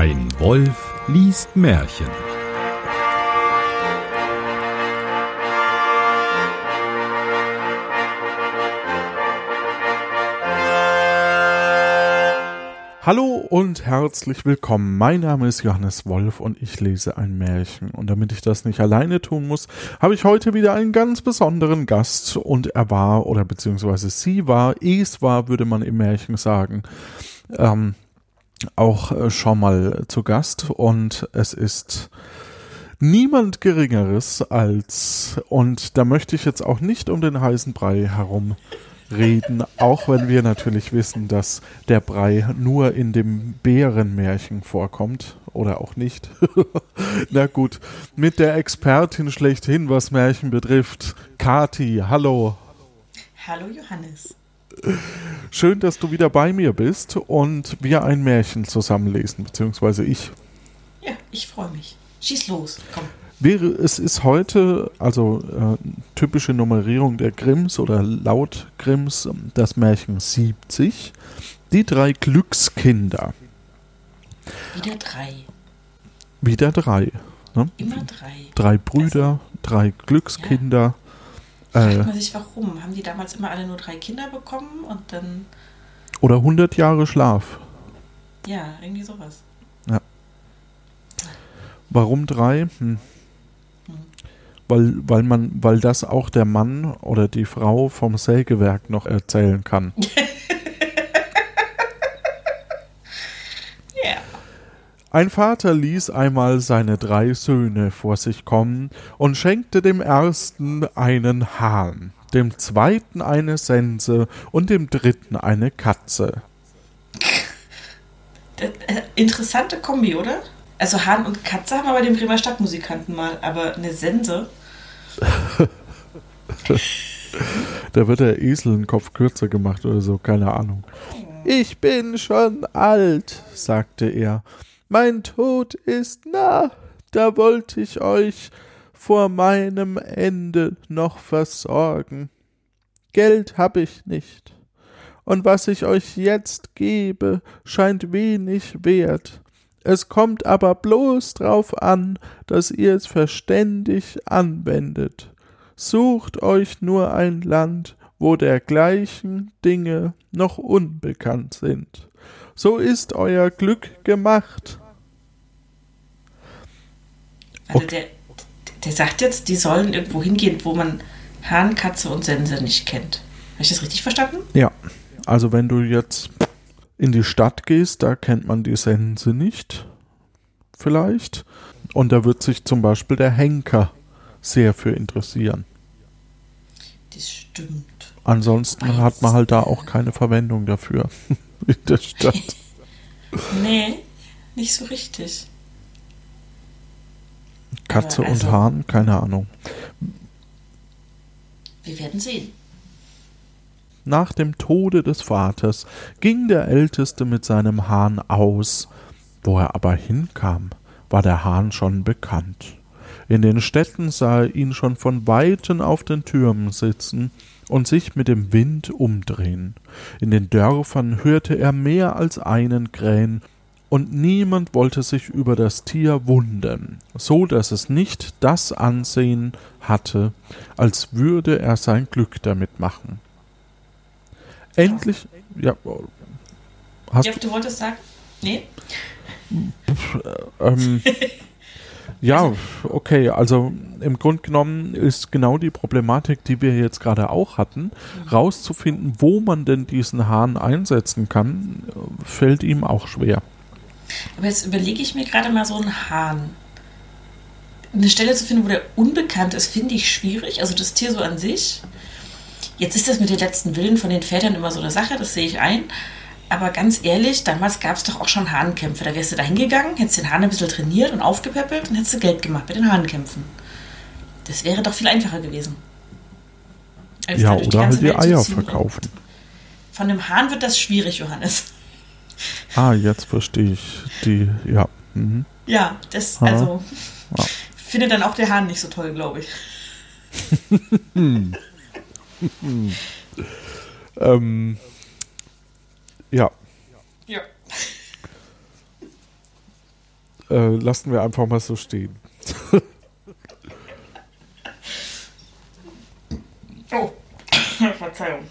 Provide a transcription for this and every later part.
Ein Wolf liest Märchen. Hallo und herzlich willkommen. Mein Name ist Johannes Wolf und ich lese ein Märchen. Und damit ich das nicht alleine tun muss, habe ich heute wieder einen ganz besonderen Gast. Und er war, oder beziehungsweise sie war, es war, würde man im Märchen sagen, ähm, auch äh, schon mal zu Gast. Und es ist niemand Geringeres als, und da möchte ich jetzt auch nicht um den heißen Brei herum reden, auch wenn wir natürlich wissen, dass der Brei nur in dem Bärenmärchen vorkommt oder auch nicht. Na gut, mit der Expertin schlechthin, was Märchen betrifft, Kati, hallo. Hallo Johannes. Schön, dass du wieder bei mir bist und wir ein Märchen zusammenlesen, beziehungsweise ich. Ja, ich freue mich. Schieß los, komm. Wäre, es ist heute, also äh, typische Nummerierung der Grimms oder laut Grimms, das Märchen 70, die drei Glückskinder. Wieder drei. Wieder drei. Ne? Immer drei. Drei Brüder, also, drei Glückskinder. Ja. Fragt man sich warum? Haben die damals immer alle nur drei Kinder bekommen und dann. Oder 100 Jahre Schlaf. Ja, irgendwie sowas. Ja. Warum drei? Hm weil, weil man, weil das auch der Mann oder die Frau vom Sägewerk noch erzählen kann. Ein Vater ließ einmal seine drei Söhne vor sich kommen und schenkte dem ersten einen Hahn, dem zweiten eine Sense und dem dritten eine Katze. Äh, interessante Kombi, oder? Also Hahn und Katze haben wir bei den Bremer Stadtmusikanten mal, aber eine Sense. da wird der Esel einen Kopf kürzer gemacht oder so, keine Ahnung. Ich bin schon alt, sagte er. Mein Tod ist nah. Da wollte ich euch vor meinem Ende noch versorgen. Geld hab ich nicht. Und was ich euch jetzt gebe, scheint wenig wert. Es kommt aber bloß drauf an, dass ihr es verständig anwendet. Sucht euch nur ein Land, wo dergleichen Dinge noch unbekannt sind. So ist euer Glück gemacht. Also der, der sagt jetzt, die sollen irgendwo hingehen, wo man Hahn, Katze und Sense nicht kennt. Habe ich das richtig verstanden? Ja. Also wenn du jetzt in die Stadt gehst, da kennt man die Sense nicht, vielleicht. Und da wird sich zum Beispiel der Henker sehr für interessieren. Das stimmt. Ansonsten hat man halt da auch keine Verwendung dafür in der Stadt. nee, nicht so richtig. Katze also, und Hahn, keine Ahnung. Wir werden sehen. Nach dem Tode des Vaters ging der Älteste mit seinem Hahn aus. Wo er aber hinkam, war der Hahn schon bekannt. In den Städten sah er ihn schon von Weitem auf den Türmen sitzen und sich mit dem Wind umdrehen. In den Dörfern hörte er mehr als einen krähen, und niemand wollte sich über das Tier wundern, so dass es nicht das Ansehen hatte, als würde er sein Glück damit machen. Endlich. Ja. Hast ja, du wolltest sagen? Nee. ähm, ja, okay. Also im Grunde genommen ist genau die Problematik, die wir jetzt gerade auch hatten, mhm. rauszufinden, wo man denn diesen Hahn einsetzen kann, fällt ihm auch schwer. Aber jetzt überlege ich mir gerade mal so einen Hahn. Eine Stelle zu finden, wo der unbekannt ist, finde ich schwierig. Also das Tier so an sich. Jetzt ist das mit den letzten Willen von den Vätern immer so eine Sache, das sehe ich ein. Aber ganz ehrlich, damals gab es doch auch schon Hahnkämpfe. Da wärst du da hingegangen, hättest den Hahn ein bisschen trainiert und aufgepäppelt und hättest du Geld gemacht bei den Hahnkämpfen. Das wäre doch viel einfacher gewesen. Als ja, oder halt die Eier verkaufen. Von dem Hahn wird das schwierig, Johannes. Ah, jetzt verstehe ich die, ja. Mhm. Ja, das, also, ja. findet dann auch der Hahn nicht so toll, glaube ich. ähm, ja. Ja. äh, lassen wir einfach mal so stehen. Oh, Verzeihung.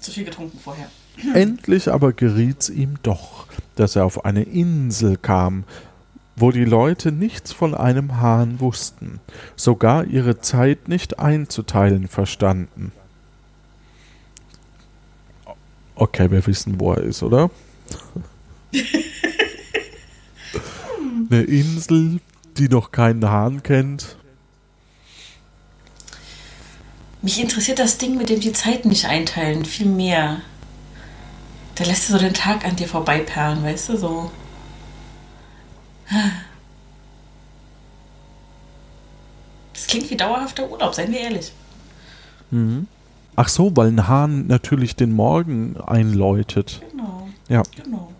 Zu viel getrunken vorher. Endlich aber geriet's ihm doch, dass er auf eine Insel kam, wo die Leute nichts von einem Hahn wussten, sogar ihre Zeit nicht einzuteilen verstanden. Okay, wir wissen, wo er ist, oder? Eine Insel, die noch keinen Hahn kennt. Mich interessiert das Ding, mit dem die Zeit nicht einteilen, viel mehr. Da lässt du so den Tag an dir vorbeiperlen, weißt du, so. Das klingt wie dauerhafter Urlaub, seien wir ehrlich. Ach so, weil ein Hahn natürlich den Morgen einläutet. Genau, Ja. genau.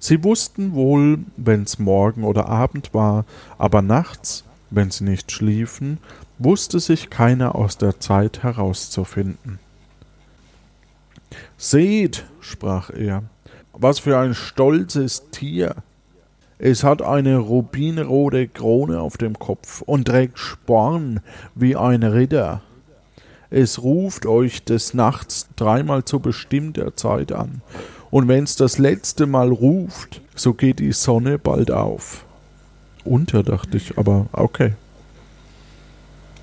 Sie wussten wohl, wenn's Morgen oder Abend war, aber nachts, wenn sie nicht schliefen, wusste sich keiner aus der Zeit herauszufinden. Seht, sprach er, was für ein stolzes Tier. Es hat eine rubinrote Krone auf dem Kopf und trägt Sporn wie ein Ritter. Es ruft euch des Nachts dreimal zu bestimmter Zeit an, und wenn's das letzte Mal ruft, so geht die Sonne bald auf. Unter, dachte ich, aber okay.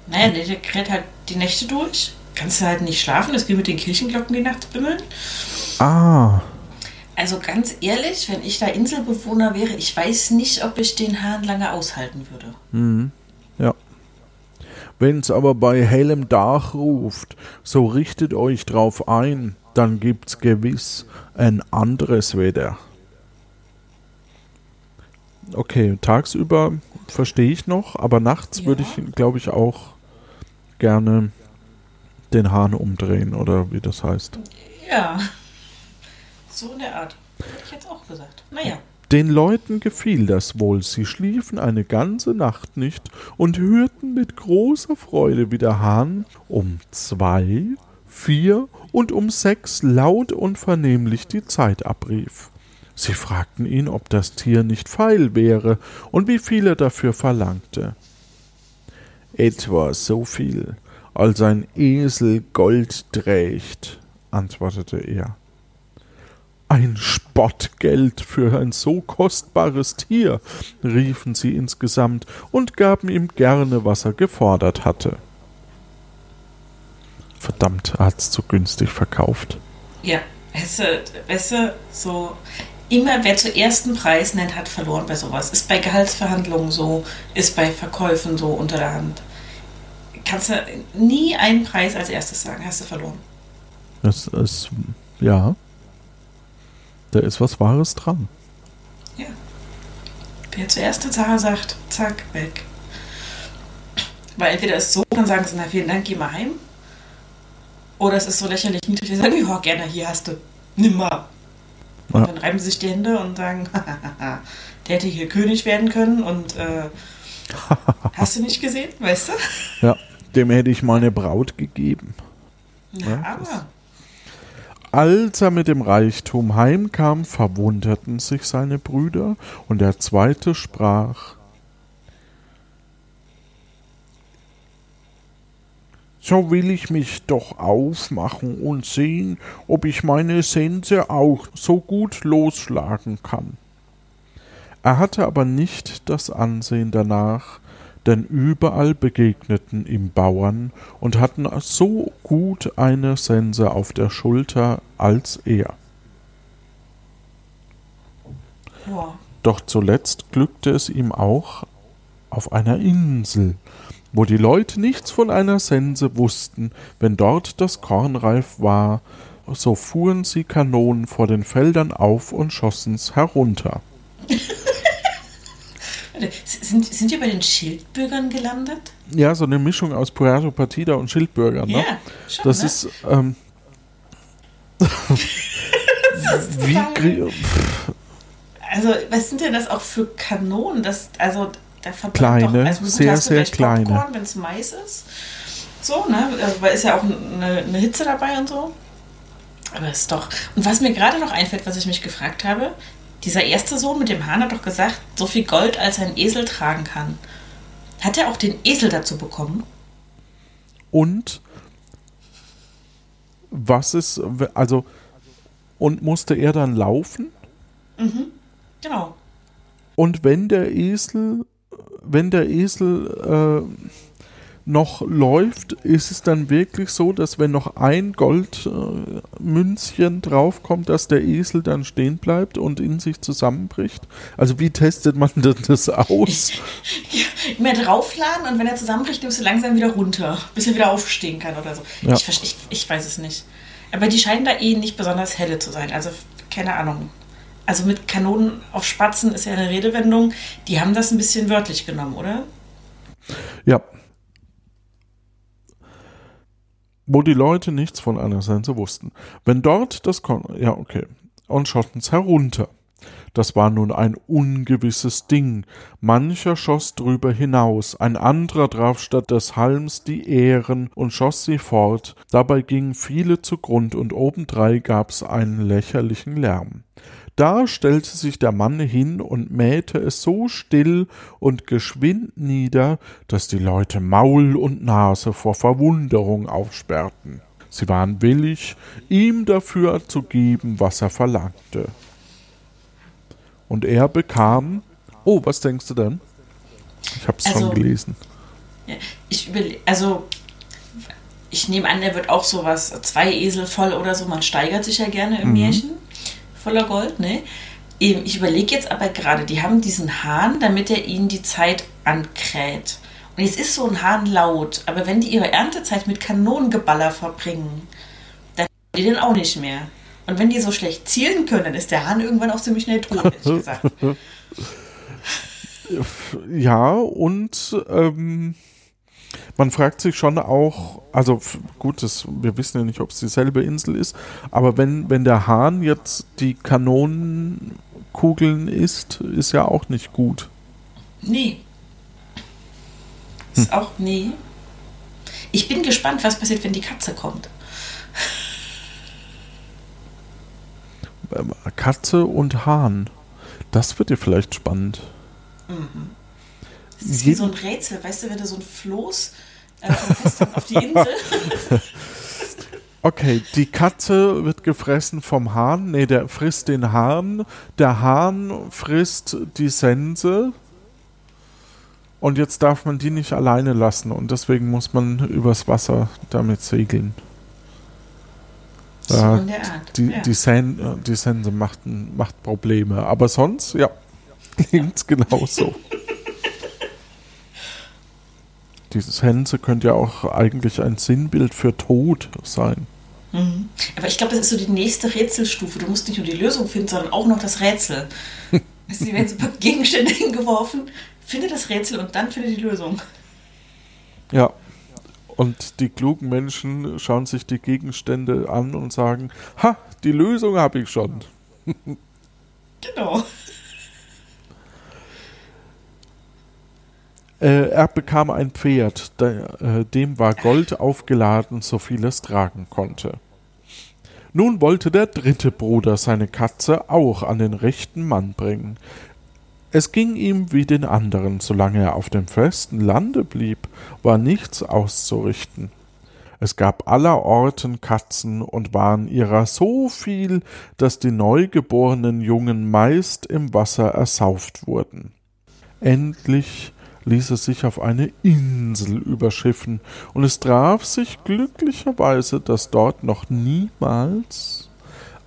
Naja, der, kräht halt die Nächte durch. Kannst du halt nicht schlafen, das wie mit den Kirchenglocken, die nachts bimmeln. Ah, Also ganz ehrlich, wenn ich da Inselbewohner wäre, ich weiß nicht, ob ich den Hahn lange aushalten würde. ja. Wenn's aber bei hellem Dach ruft, so richtet euch drauf ein, dann gibt's gewiss ein anderes Wetter. Okay, tagsüber verstehe ich noch, aber nachts Ja. würde ich, glaube ich, auch gerne den Hahn umdrehen oder wie das heißt. Ja. So in der Art. Hätte ich jetzt auch gesagt. Naja. Den Leuten gefiel das wohl, sie schliefen eine ganze Nacht nicht und hörten mit großer Freude, wie der Hahn um zwei, vier und um sechs laut und vernehmlich die Zeit abrief. Sie fragten ihn, ob das Tier nicht feil wäre und wie viel er dafür verlangte. Etwa so viel, als ein Esel Gold trägt, antwortete er. Ein Spottgeld für ein so kostbares Tier, riefen sie insgesamt und gaben ihm gerne, was er gefordert hatte. Verdammt, er hat's zu günstig verkauft. Ja. Weißt du, weißt du, so. Immer wer zuerst einen Preis nennt, hat verloren bei sowas. Ist bei Gehaltsverhandlungen so, ist bei Verkäufen so unter der Hand. Kannst du nie einen Preis als erstes sagen, hast du verloren. Das ist, ja, da ist was Wahres dran. Ja. Wer zuerst eine Zahl sagt, zack, weg. Weil entweder ist es so, dann sagen sie, na vielen Dank, geh mal heim. Oder es ist so lächerlich niedrig, die sagen, ja, gerne, hier hast du, nimm mal. Und Ja. dann reiben sie sich die Hände und sagen, der hätte hier König werden können und äh, hast du nicht gesehen, weißt du? Ja, dem hätte ich meine Braut gegeben. Ja, Ja, aber. Als er mit dem Reichtum heimkam, verwunderten sich seine Brüder, und der zweite sprach So will ich mich doch aufmachen und sehen, ob ich meine Sense auch so gut losschlagen kann. Er hatte aber nicht das Ansehen danach, denn überall begegneten ihm Bauern und hatten so gut eine Sense auf der Schulter als er. Boah. Doch zuletzt glückte es ihm auch auf einer Insel, wo die Leute nichts von einer Sense wussten, wenn dort das Korn reif war, so fuhren sie Kanonen vor den Feldern auf und schossen's herunter. Sind, sind wir bei den Schildbürgern gelandet? Ja, so eine Mischung aus Puerto Partida und Schildbürger, ne? Ja, schon. Das ne? ist, ähm, wie, krie- pff, Also, was sind denn das auch für Kanonen? Das, also, da Kleine, doch, also, gut, sehr, sehr kleine. Popcorn, wenn es Mais ist. So, ne? Also, weil ist ja auch eine, eine Hitze dabei und so. Aber es ist doch. Und was mir gerade noch einfällt, was ich mich gefragt habe, dieser erste Sohn mit dem Hahn hat doch gesagt, so viel Gold als ein Esel tragen kann. Hat er auch den Esel dazu bekommen? Und was ist, also, und musste er dann laufen? Mhm, genau. Und wenn der Esel, wenn der Esel äh, noch läuft, ist es dann wirklich so, dass wenn noch ein Goldmünzchen äh, draufkommt, dass der Esel dann stehen bleibt und in sich zusammenbricht? Also wie testet man denn das aus? ja, mehr draufladen und wenn er zusammenbricht, nimmst du langsam wieder runter, bis er wieder aufstehen kann oder so. Ja. Ich, ich, ich weiß es nicht. Aber die scheinen da eh nicht besonders helle zu sein. Also keine Ahnung. Also mit Kanonen auf Spatzen ist ja eine Redewendung. Die haben das ein bisschen wörtlich genommen, oder? Ja, wo die Leute nichts von einer Sense wussten. Wenn dort das Kon ja okay, und schotten's herunter. Das war nun ein ungewisses Ding. Mancher schoss drüber hinaus, ein anderer traf statt des Halms die Ähren und schoss sie fort. Dabei gingen viele zugrund und obendrei gab's einen lächerlichen Lärm. Da stellte sich der Mann hin und mähte es so still und geschwind nieder, dass die Leute Maul und Nase vor Verwunderung aufsperrten. Sie waren willig, ihm dafür zu geben, was er verlangte. Und er bekam. Oh, was denkst du denn? Ich hab's also, schon gelesen. Ich überlege, also ich nehme an, er wird auch sowas, zwei Esel voll oder so, man steigert sich ja gerne im mhm. Märchen voller Gold, ne? Ich überlege jetzt aber gerade, die haben diesen Hahn, damit er ihnen die Zeit ankräht. Und jetzt ist so ein Hahn laut, aber wenn die ihre Erntezeit mit Kanonengeballer verbringen, dann die den auch nicht mehr. Und wenn die so schlecht zielen können, dann ist der Hahn irgendwann auch ziemlich schnell tot, ehrlich gesagt. Ja, und ähm, man fragt sich schon auch, also gut, das, wir wissen ja nicht, ob es dieselbe Insel ist, aber wenn, wenn der Hahn jetzt die Kanonenkugeln isst, ist ja auch nicht gut. Nee. Ist hm. auch nee. Ich bin gespannt, was passiert, wenn die Katze kommt. Katze und Hahn. Das wird dir vielleicht spannend. Mhm. Das ist wie so ein Rätsel, weißt du, wenn du so ein Floß äh, auf die Insel. Okay, die Katze wird gefressen vom Hahn. Ne, der frisst den Hahn. Der Hahn frisst die Sense. Und jetzt darf man die nicht alleine lassen. Und deswegen muss man übers Wasser damit segeln. So äh. Die, ja. die, Sen die Sense macht, macht Probleme. Aber sonst, ja, klingt es genauso. Dieses Hänse könnte ja auch eigentlich ein Sinnbild für Tod sein. Mhm. Aber ich glaube, das ist so die nächste Rätselstufe. Du musst nicht nur die Lösung finden, sondern auch noch das Rätsel. du, werden so ein paar Gegenstände hingeworfen, finde das Rätsel und dann finde die Lösung. Ja. Und die klugen Menschen schauen sich die Gegenstände an und sagen, ha, die Lösung habe ich schon. genau. Äh, er bekam ein Pferd, de, äh, dem war Gold aufgeladen, so viel es tragen konnte. Nun wollte der dritte Bruder seine Katze auch an den rechten Mann bringen. Es ging ihm wie den anderen, solange er auf dem festen Lande blieb, war nichts auszurichten. Es gab allerorten Katzen und waren ihrer so viel, dass die neugeborenen Jungen meist im Wasser ersauft wurden. Endlich ließ es sich auf eine Insel überschiffen, und es traf sich glücklicherweise, dass dort noch niemals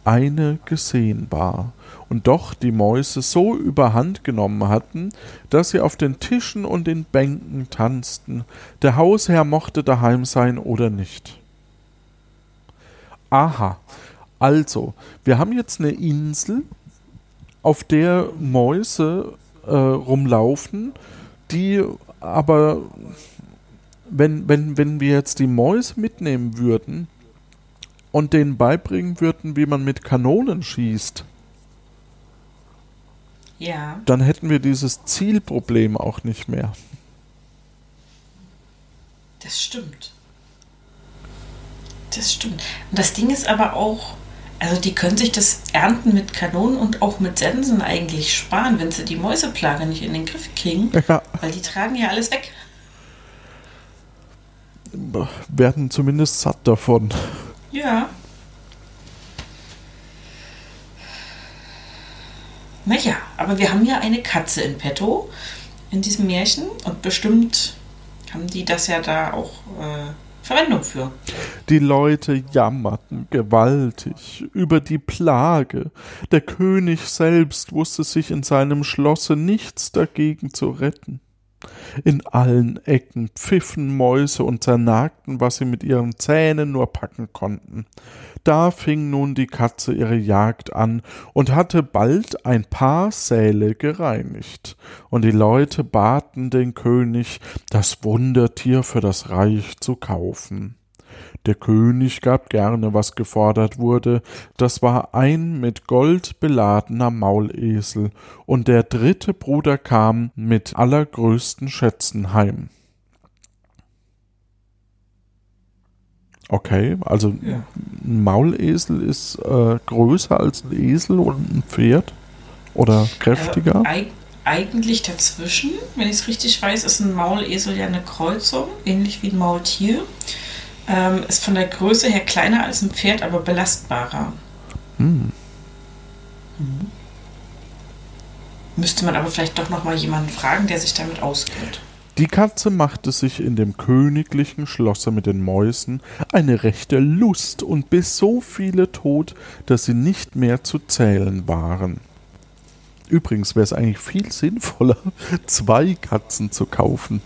eine gesehen war, und doch die Mäuse so überhand genommen hatten, dass sie auf den Tischen und den Bänken tanzten, der Hausherr mochte daheim sein oder nicht. Aha, also, wir haben jetzt eine Insel, auf der Mäuse äh, rumlaufen, die aber, wenn, wenn, wenn wir jetzt die Mäuse mitnehmen würden und denen beibringen würden, wie man mit Kanonen schießt, ja. dann hätten wir dieses Zielproblem auch nicht mehr. Das stimmt. Das stimmt. Und das Ding ist aber auch, Also die können sich das Ernten mit Kanonen und auch mit Sensen eigentlich sparen, wenn sie die Mäuseplage nicht in den Griff kriegen. Ja. Weil die tragen ja alles weg. Werden zumindest satt davon. Ja. Naja, aber wir haben ja eine Katze in petto in diesem Märchen und bestimmt haben die das ja da auch äh, Verwendung für. Die Leute jammerten gewaltig über die Plage. Der König selbst wusste sich in seinem Schlosse nichts dagegen zu retten. In allen Ecken pfiffen Mäuse und zernagten, was sie mit ihren Zähnen nur packen konnten. Da fing nun die Katze ihre Jagd an und hatte bald ein paar Säle gereinigt, und die Leute baten den König, das Wundertier für das Reich zu kaufen. Der König gab gerne, was gefordert wurde, das war ein mit Gold beladener Maulesel, und der dritte Bruder kam mit allergrößten Schätzen heim. Okay, also Ja. ein Maulesel ist äh, größer als ein Esel und ein Pferd oder kräftiger. Also, eig eigentlich dazwischen, wenn ich es richtig weiß, ist ein Maulesel ja eine Kreuzung, ähnlich wie ein Maultier. Ähm, ist von der Größe her kleiner als ein Pferd, aber belastbarer. Hm. Mhm. Müsste man aber vielleicht doch noch mal jemanden fragen, der sich damit auskennt. Die Katze machte sich in dem königlichen Schlosse mit den Mäusen eine rechte Lust und biss so viele tot, dass sie nicht mehr zu zählen waren. Übrigens wäre es eigentlich viel sinnvoller, zwei Katzen zu kaufen.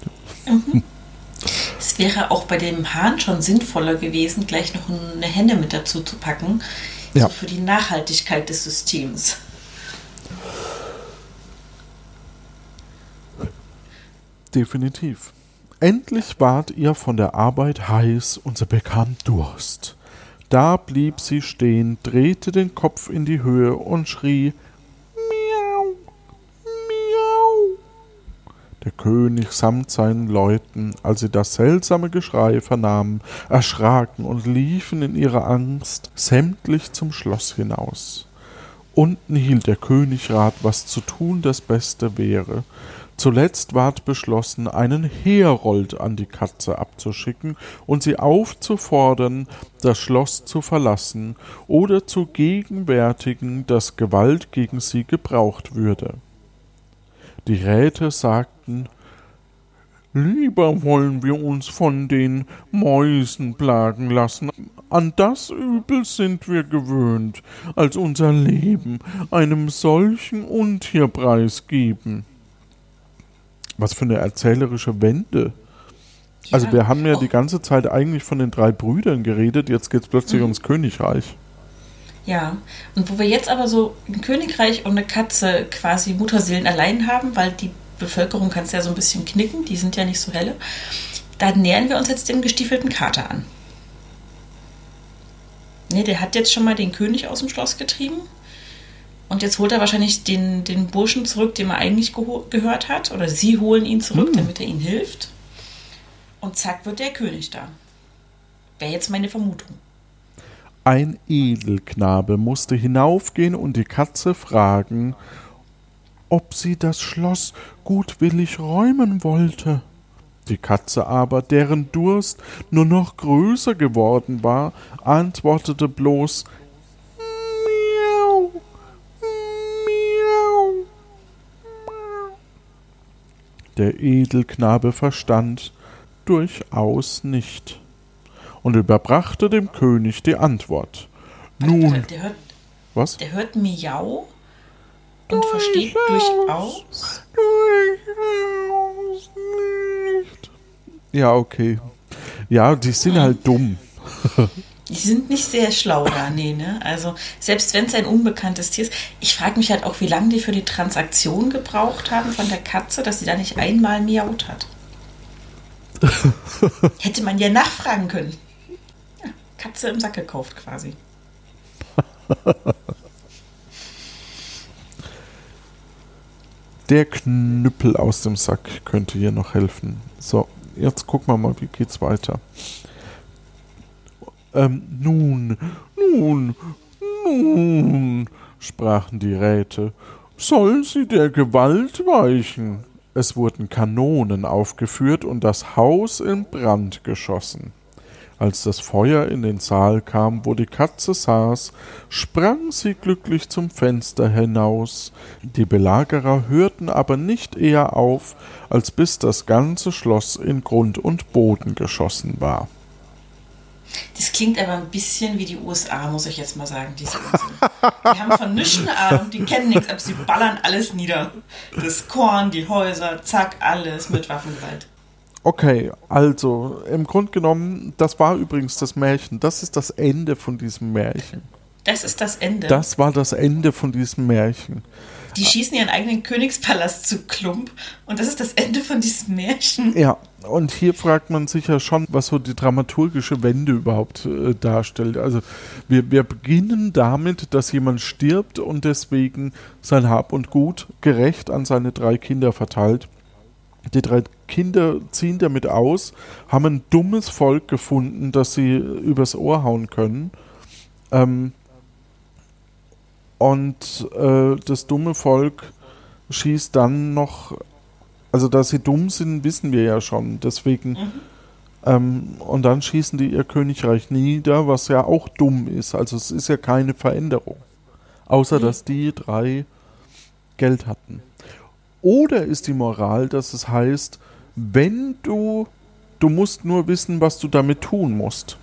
Es wäre auch bei dem Hahn schon sinnvoller gewesen, gleich noch eine Henne mit dazu zu packen. Ja. So für die Nachhaltigkeit des Systems. Definitiv. Endlich ward ihr von der Arbeit heiß und sie bekam Durst. Da blieb sie stehen, drehte den Kopf in die Höhe und schrie Miau, Miau. Der König samt seinen Leuten, als sie das seltsame Geschrei vernahmen, erschraken und liefen in ihrer Angst sämtlich zum Schloss hinaus. Unten hielt der König Rat, was zu tun das Beste wäre. Zuletzt ward beschlossen, einen Herold an die Katze abzuschicken und sie aufzufordern, das Schloss zu verlassen oder zu gegenwärtigen, dass Gewalt gegen sie gebraucht würde. Die Räte sagten, Lieber wollen wir uns von den Mäusen plagen lassen. An das Übel sind wir gewöhnt, als unser Leben einem solchen Untier preisgeben. Was für eine erzählerische Wende. Also wir haben ja die ganze Zeit eigentlich von den drei Brüdern geredet, jetzt geht's plötzlich ums Königreich. Ja, und wo wir jetzt aber so ein Königreich und eine Katze quasi Mutterseelen allein haben, weil die Bevölkerung kann es ja so ein bisschen knicken, die sind ja nicht so helle, da nähern wir uns jetzt dem gestiefelten Kater an. Ne, der hat jetzt schon mal den König aus dem Schloss getrieben. Und jetzt holt er wahrscheinlich den, den Burschen zurück, dem er eigentlich gehört hat. Oder sie holen ihn zurück, Hm. damit er ihnen hilft. Und zack wird der König da. Wäre jetzt meine Vermutung. Ein Edelknabe musste hinaufgehen und die Katze fragen, ob sie das Schloss gutwillig räumen wollte. Die Katze aber, deren Durst nur noch größer geworden war, antwortete bloß Miau, Miau. Der Edelknabe verstand durchaus nicht und überbrachte dem König die Antwort. Nun, warte, der hört, was? Der hört Miau und versteht durchaus. Durchaus nicht. Ja, okay. Ja, die sind halt dumm. Die sind nicht sehr schlau da, nee, ne? Also, selbst wenn es ein unbekanntes Tier ist. Ich frage mich halt auch, wie lange die für die Transaktion gebraucht haben von der Katze, dass sie da nicht einmal miaut hat. Hätte man ja nachfragen können. Katze im Sack gekauft quasi. Der Knüppel aus dem Sack könnte hier noch helfen. So, jetzt gucken wir mal, wie geht's weiter. Ähm, nun, nun, Nun, sprachen die Räte, soll sie der Gewalt weichen. Es wurden Kanonen aufgeführt und das Haus in Brand geschossen. Als das Feuer in den Saal kam, wo die Katze saß, sprang sie glücklich zum Fenster hinaus. Die Belagerer hörten aber nicht eher auf, als bis das ganze Schloss in Grund und Boden geschossen war. Das klingt aber ein bisschen wie die USA, muss ich jetzt mal sagen, diese. Die haben von nichts Ahnung, die kennen nichts, aber sie ballern alles nieder. Das Korn, die Häuser, zack, alles mit Waffengewalt. Okay, also im Grunde genommen, das war übrigens das Märchen. Das ist das Ende von diesem Märchen. Das ist das Ende. Das war das Ende von diesem Märchen. Die schießen ihren eigenen Königspalast zu Klump und das ist das Ende von diesem Märchen. Ja, und hier fragt man sich ja schon, was so die dramaturgische Wende überhaupt äh, darstellt. Also wir, wir beginnen damit, dass jemand stirbt und deswegen sein Hab und Gut gerecht an seine drei Kinder verteilt. Die drei Kinder ziehen damit aus, haben ein dummes Volk gefunden, das sie übers Ohr hauen können. Ähm, und äh, das dumme Volk schießt dann noch, also dass sie dumm sind, wissen wir ja schon. Deswegen, mhm. ähm, und dann schießen die ihr Königreich nieder, was ja auch dumm ist. Also es ist ja keine Veränderung. Außer mhm. dass die drei Geld hatten. Oder ist die Moral, dass es heißt, wenn du, du musst nur wissen, was du damit tun musst.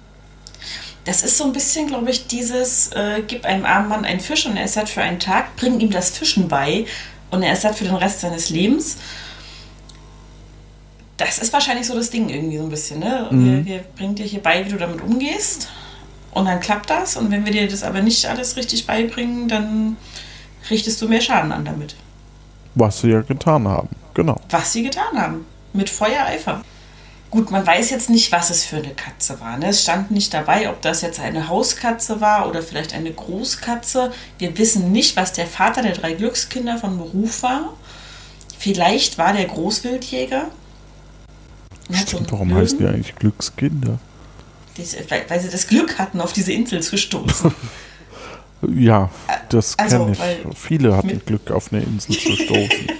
Das ist so ein bisschen, glaube ich, dieses, äh, gib einem armen Mann einen Fisch und er ist satt für einen Tag, bring ihm das Fischen bei und er ist satt für den Rest seines Lebens. Das ist wahrscheinlich so das Ding irgendwie so ein bisschen, ne? Mhm. Wir, wir bringen dir hier bei, wie du damit umgehst und dann klappt das und wenn wir dir das aber nicht alles richtig beibringen, dann richtest du mehr Schaden an damit. Was sie ja getan haben, genau. Was sie getan haben. Mit Feuereifer. Gut, man weiß jetzt nicht, was es für eine Katze war. Ne? Es stand nicht dabei, ob das jetzt eine Hauskatze war oder vielleicht eine Großkatze. Wir wissen nicht, was der Vater der drei Glückskinder von Beruf war. Vielleicht war der Großwildjäger. Stimmt, warum Löwen. heißen die eigentlich Glückskinder? weil, weil, sie das Glück hatten, auf diese Insel zu stoßen. Ja, das also, kenne ich. Viele hatten Glück, auf eine Insel zu stoßen.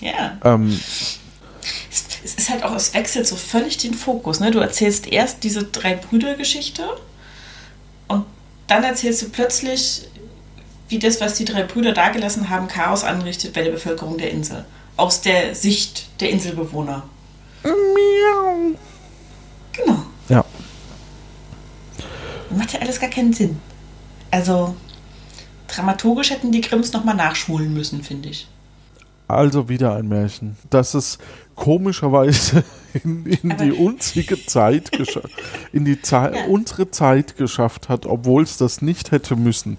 ja. Ähm, es ist halt auch, es wechselt so völlig den Fokus. Ne? Du erzählst erst diese drei Brüder-Geschichte und dann erzählst du plötzlich, wie das, was die drei Brüder dagelassen haben, Chaos anrichtet bei der Bevölkerung der Insel. Aus der Sicht der Inselbewohner. Miau. Genau. Ja. Macht ja alles gar keinen Sinn. Also, dramaturgisch hätten die Grimms nochmal nachschulen müssen, finde ich. Also wieder ein Märchen, das es komischerweise in, in die unsere Zeit in die Ze ja. unsere Zeit geschafft hat, obwohl es das nicht hätte müssen.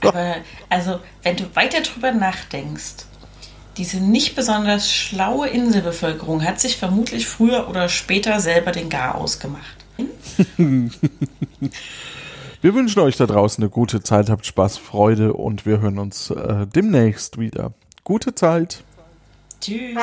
Aber also, wenn du weiter drüber nachdenkst, diese nicht besonders schlaue Inselbevölkerung hat sich vermutlich früher oder später selber den Garaus gemacht. Wir wünschen euch da draußen eine gute Zeit, habt Spaß, Freude und wir hören uns äh, demnächst wieder. Gute Zeit. Tschüss.